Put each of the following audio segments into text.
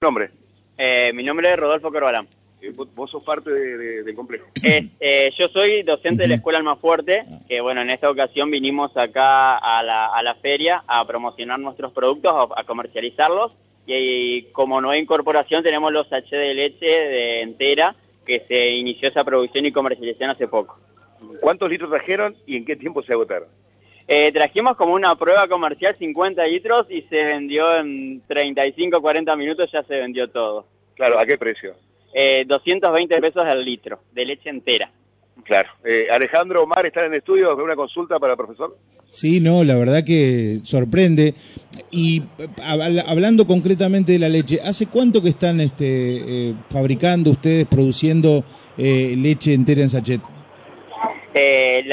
nombre? Eh, mi nombre es Rodolfo Corbalán. Eh, vos, sos parte del complejo. Eh, yo soy docente de la Escuela Almafuerte, que bueno, en esta ocasión vinimos acá a la, feria a promocionar nuestros productos, a, comercializarlos, y, como nueva incorporación tenemos los H de leche de entera, que se inició esa producción y comercialización hace poco. ¿Cuántos litros trajeron y en qué tiempo se agotaron? Eh, trajimos como una prueba comercial 50 litros y se vendió en 35 40 minutos, ya se vendió todo. Claro, ¿a qué precio? Eh, 220 pesos al litro, de leche entera. Claro. Eh, Alejandro Omar está en el estudio, una consulta para el profesor? Sí, no, la verdad que sorprende. Y hablando concretamente de la leche, ¿hace cuánto que están este, eh, fabricando ustedes, produciendo leche entera en sachet?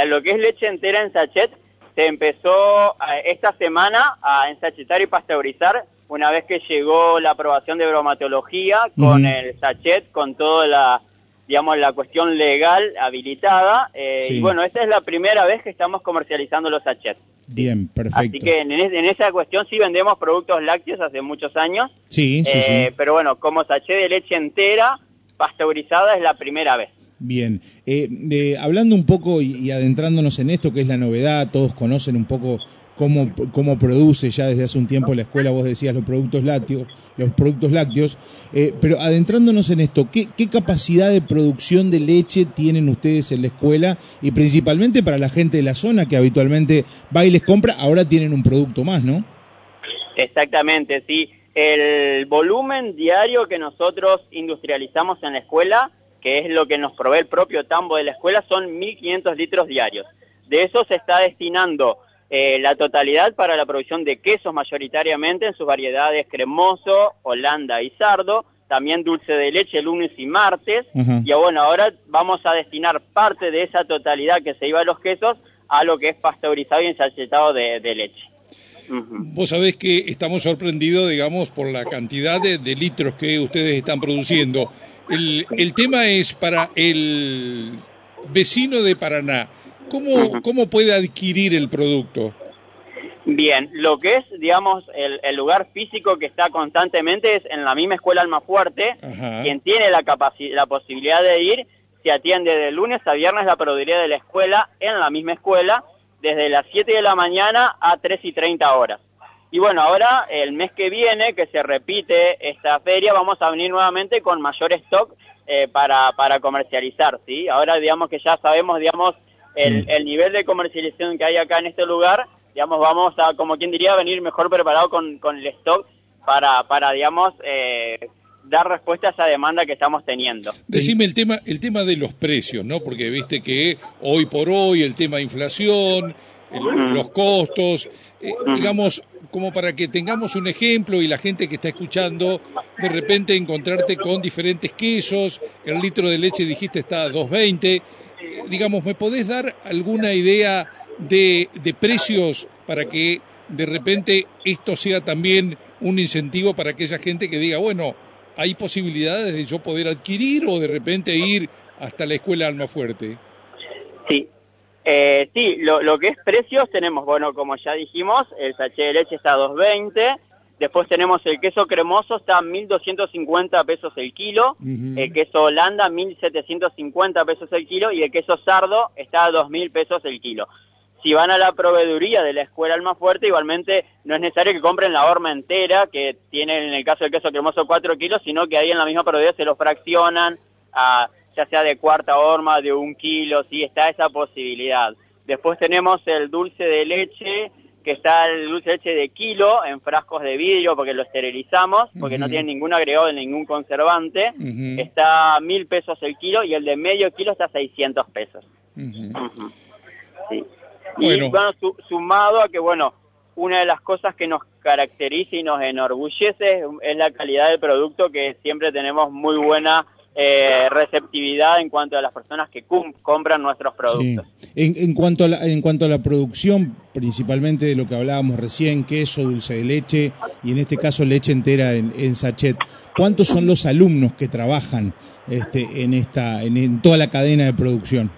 lo que es leche entera en sachet se empezó eh, esta semana a ensachetar y pasteurizar una vez que llegó la aprobación de bromatología con el sachet, con toda la, digamos, la cuestión legal habilitada. Eh, y bueno, esta es la primera vez que estamos comercializando los sachets. Bien, perfecto. Así que en, esa cuestión sí vendemos productos lácteos hace muchos años. Sí, sí, eh, Pero bueno, como sachet de leche entera, pasteurizada es la primera vez. Bien, eh, hablando un poco y, adentrándonos en esto, que es la novedad, todos conocen un poco cómo, cómo produce ya desde hace un tiempo la escuela, vos decías los productos lácteos, los productos lácteos, eh, pero adentrándonos en esto, ¿qué, capacidad de producción de leche tienen ustedes en la escuela y principalmente para la gente de la zona que habitualmente va y les compra, ahora tienen un producto más, ¿no? Exactamente, sí. El volumen diario que nosotros industrializamos en la escuela que es lo que nos provee el propio tambo de la escuela, son 1.500 litros diarios. De eso se está destinando eh, la totalidad para la producción de quesos mayoritariamente en sus variedades cremoso, holanda y sardo, también dulce de leche lunes y martes, y bueno, ahora vamos a destinar parte de esa totalidad que se iba a los quesos a lo que es pasteurizado y ensachetado de, leche. Vos sabés que estamos sorprendidos, digamos, por la cantidad de litros que ustedes están produciendo. El, el tema es para el vecino de Paraná. ¿Cómo, ¿Cómo puede adquirir el producto? Bien, lo que es, digamos, el, el, lugar físico que está constantemente es en la misma escuela Almafuerte. Quien tiene la, la posibilidad de ir se atiende de lunes a viernes la producción de la escuela en la misma escuela desde las 7 de la mañana a 3 y 30 horas. Y bueno, ahora el mes que viene, que se repite esta feria, vamos a venir nuevamente con mayor stock eh, para, para comercializar, ¿sí? Ahora digamos que ya sabemos, digamos, el, el, nivel de comercialización que hay acá en este lugar, digamos, vamos a, como quien diría, venir mejor preparado con, con el stock para, para digamos, eh, dar respuesta a esa demanda que estamos teniendo. Decime el tema, el tema de los precios, ¿no? Porque viste que hoy por hoy el tema de inflación, los costos, eh, digamos, como para que tengamos un ejemplo y la gente que está escuchando, de repente encontrarte con diferentes quesos, el litro de leche dijiste está a 2.20, digamos, ¿me podés dar alguna idea de, precios para que de repente esto sea también un incentivo para aquella gente que diga, bueno, hay posibilidades de yo poder adquirir o de repente ir hasta la escuela Almafuerte? Sí, eh, sí, lo, que es precios tenemos, bueno, como ya dijimos, el sachet de leche está a 2.20, después tenemos el queso cremoso, está a 1.250 pesos el kilo, el queso holanda 1.750 pesos el kilo y el queso sardo está a 2.000 pesos el kilo. Si van a la proveeduría de la escuela Fuerte, igualmente no es necesario que compren la horma entera, que tiene en el caso del queso cremoso 4 kilos, sino que ahí en la misma proveeduría se lo fraccionan a ya sea de cuarta horma, de un kilo, sí, está esa posibilidad. Después tenemos el dulce de leche, que está el dulce de leche de kilo en frascos de vidrio porque lo esterilizamos, porque no tiene ningún agregado ningún conservante. Está a mil pesos el kilo y el de medio kilo está a 600 pesos. Sí. Y bueno, sumado a que, bueno, una de las cosas que nos caracteriza y nos enorgullece es la calidad del producto que siempre tenemos muy buena eh, receptividad en cuanto a las personas que compran nuestros productos. En, cuanto a la, en cuanto a la producción, principalmente de lo que hablábamos recién, queso, dulce de leche y en este caso leche entera en, sachet, ¿cuántos son los alumnos que trabajan este, en, esta, en, toda la cadena de producción?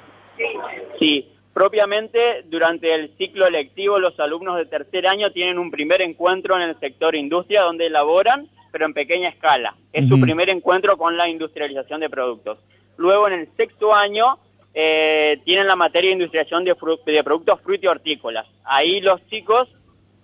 Sí, propiamente durante el ciclo lectivo los alumnos de tercer año tienen un primer encuentro en el sector industria donde elaboran pero en pequeña escala. Es su primer encuentro con la industrialización de productos. Luego, en el sexto año, eh, tienen la materia de industrialización de, de productos hortícolas. Ahí los chicos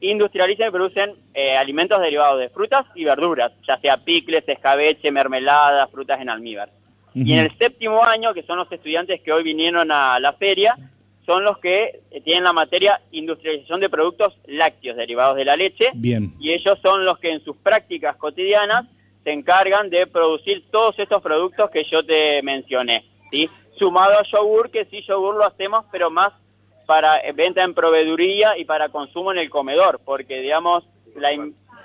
industrializan y producen eh, alimentos derivados de frutas y verduras, ya sea picles, escabeche, mermeladas, frutas en almíbar. Y en el séptimo año, que son los estudiantes que hoy vinieron a la feria, son los que eh, tienen la materia industrialización de productos lácteos derivados de la leche. Bien. Y ellos son los que en sus prácticas cotidianas se encargan de producir todos estos productos que yo te mencioné. ¿sí? Sumado a yogur, que sí, yogur lo hacemos, pero más para venta en proveeduría y para consumo en el comedor, porque digamos, la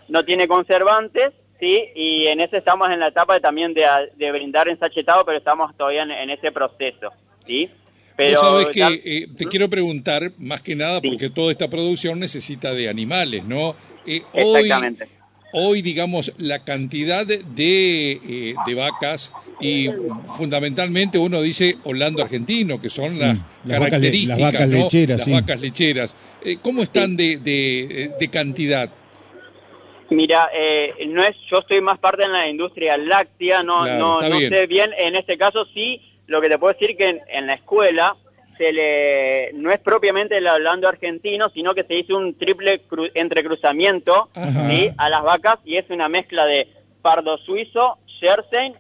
no tiene conservantes, sí, y en ese estamos en la etapa también de, de brindar ensachetado, pero estamos todavía en, ese proceso, sí. Pero sabes que eh, te ¿Mm? quiero preguntar más que nada porque toda esta producción necesita de animales, ¿no? Eh, Exactamente. Hoy, digamos, la cantidad de, eh, de vacas y fundamentalmente uno dice Holando argentino, que son las, características, las vacas lecheras. Las vacas lecheras. Eh, ¿Cómo están de, de, cantidad? Mira, eh, no es, yo estoy más parte en la industria láctea, no, no, no sé bien, en este caso sí, lo que te puedo decir que en, la escuela se le, no es propiamente el hablando argentino, sino que se hizo un triple entrecruzamiento a las vacas y es una mezcla de pardo suizo, jersey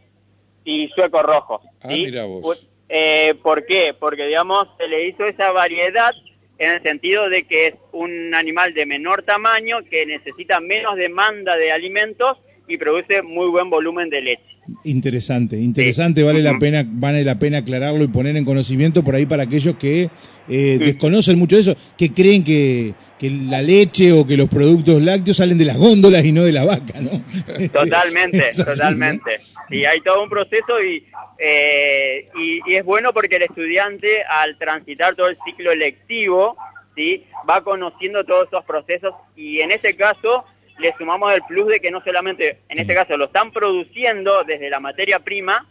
y sueco rojo. Ah, mira vos. Eh, ¿Por qué? Porque, digamos, se le hizo esa variedad en el sentido de que es un animal de menor tamaño que necesita menos demanda de alimentos y produce muy buen volumen de leche. Interesante, interesante, vale la pena, vale la pena aclararlo y poner en conocimiento por ahí para aquellos que eh, desconocen mucho eso, que creen que, que la leche o que los productos lácteos salen de las góndolas y no de la vaca, ¿no? Totalmente, totalmente. Y hay todo un proceso y, eh, y, es bueno porque el estudiante al transitar todo el ciclo electivo, ¿sí? va conociendo todos esos procesos y en ese caso le sumamos el plus de que no solamente, en este caso, lo están produciendo desde la materia prima,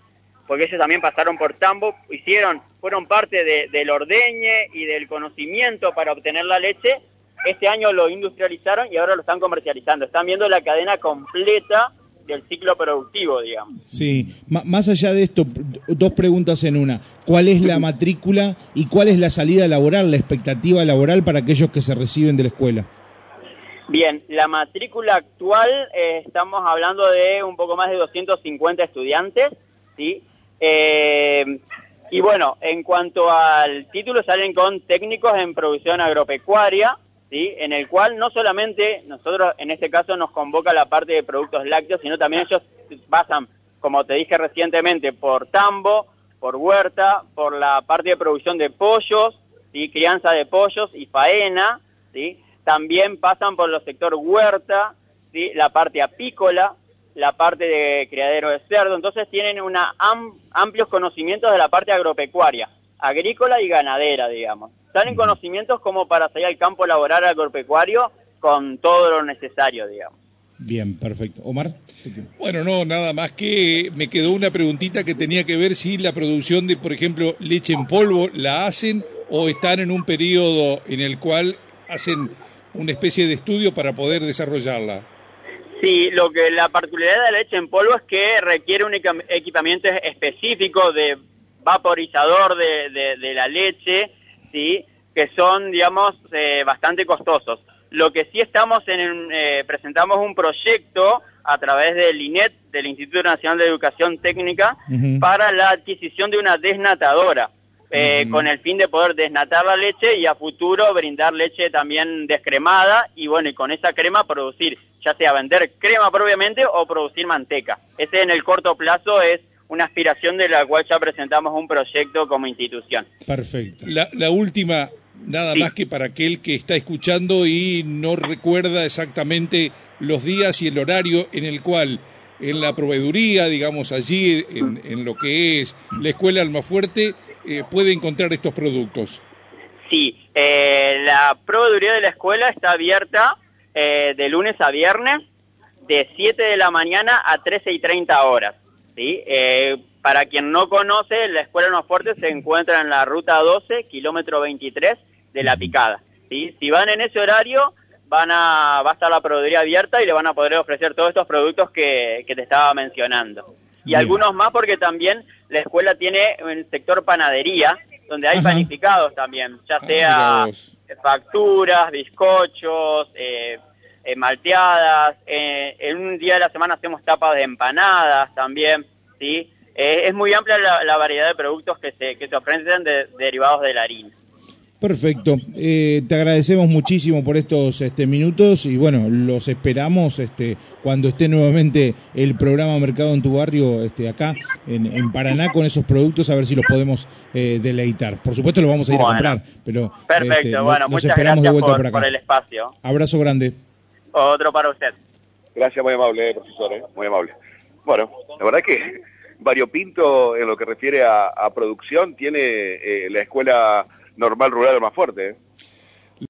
porque ellos también pasaron por tambo, hicieron, fueron parte de, del ordeñe y del conocimiento para obtener la leche, este año lo industrializaron y ahora lo están comercializando. Están viendo la cadena completa del ciclo productivo, digamos. Sí, más allá de esto, dos preguntas en una. ¿Cuál es la matrícula y cuál es la salida laboral, la expectativa laboral para aquellos que se reciben de la escuela? Bien, la matrícula actual eh, estamos hablando de un poco más de 250 estudiantes, ¿sí? Eh, y bueno, en cuanto al título, salen con técnicos en producción agropecuaria, ¿sí? en el cual no solamente nosotros en este caso nos convoca la parte de productos lácteos, sino también ellos pasan, como te dije recientemente, por tambo, por huerta, por la parte de producción de pollos, ¿sí? crianza de pollos y faena, ¿sí? También pasan por el sector huerta, ¿sí? la parte apícola, la parte de criadero de cerdo, entonces tienen una amplios conocimientos de la parte agropecuaria, agrícola y ganadera, digamos están en conocimientos como para salir al campo laboral agropecuario con todo lo necesario, digamos. Bien, perfecto. Omar. Bueno, no, nada más que me quedó una preguntita que tenía que ver si la producción de, por ejemplo, leche en polvo la hacen o están en un periodo en el cual hacen una especie de estudio para poder desarrollarla. Sí, lo que la particularidad de la leche en polvo es que requiere un equipamiento específico de vaporizador de, de la leche ¿sí? que son, digamos, eh, bastante costosos. Lo que sí estamos en, eh, presentamos un proyecto a través del INET, del Instituto Nacional de Educación Técnica, para la adquisición de una desnatadora, eh, con el fin de poder desnatar la leche y a futuro brindar leche también descremada y bueno, y con esa crema producir, ya sea vender crema propiamente o producir manteca. Ese en el corto plazo es una aspiración de la cual ya presentamos un proyecto como institución. Perfecto. La, última, nada más que para aquel que está escuchando y no recuerda exactamente los días y el horario en el cual en la proveeduría, digamos allí, en, lo que es la escuela Almafuerte, eh, puede encontrar estos productos. Sí, eh, la proveeduría de la escuela está abierta eh, de lunes a viernes, de 7 de la mañana a 13 y 30 horas. ¿sí? Eh, para quien no conoce, la Escuela No Fuerte se encuentra en la ruta 12, kilómetro 23 de La Picada. ¿sí? Si van en ese horario, van a, va a estar la proveeduría abierta y le van a poder ofrecer todos estos productos que, que te estaba mencionando. Y Bien. algunos más porque también la escuela tiene el sector panadería, donde hay Ajá. panificados también, ya Ah, sea vos. facturas, bizcochos, eh, eh, malteadas. eh, en un día de la semana hacemos tapas de empanadas también, ¿sí? Eh, es muy amplia la, la variedad de productos que se, que se ofrecen de- derivados de la harina. Perfecto. Eh, te agradecemos muchísimo por estos este, minutos y bueno, los esperamos este, cuando esté nuevamente el programa Mercado en tu barrio este, acá en, en Paraná con esos productos a ver si los podemos eh, deleitar. Por supuesto los vamos a ir a comprar, pero Perfecto, este, bueno, los muchas esperamos de gracias vuelta por, por acá. por el espacio. Abrazo grande. Otro para usted. Gracias, muy amable, eh, profesor, eh, muy amable. Bueno, la verdad que variopinto en lo que refiere a, a producción tiene eh, la escuela normal rural más fuerte. eh.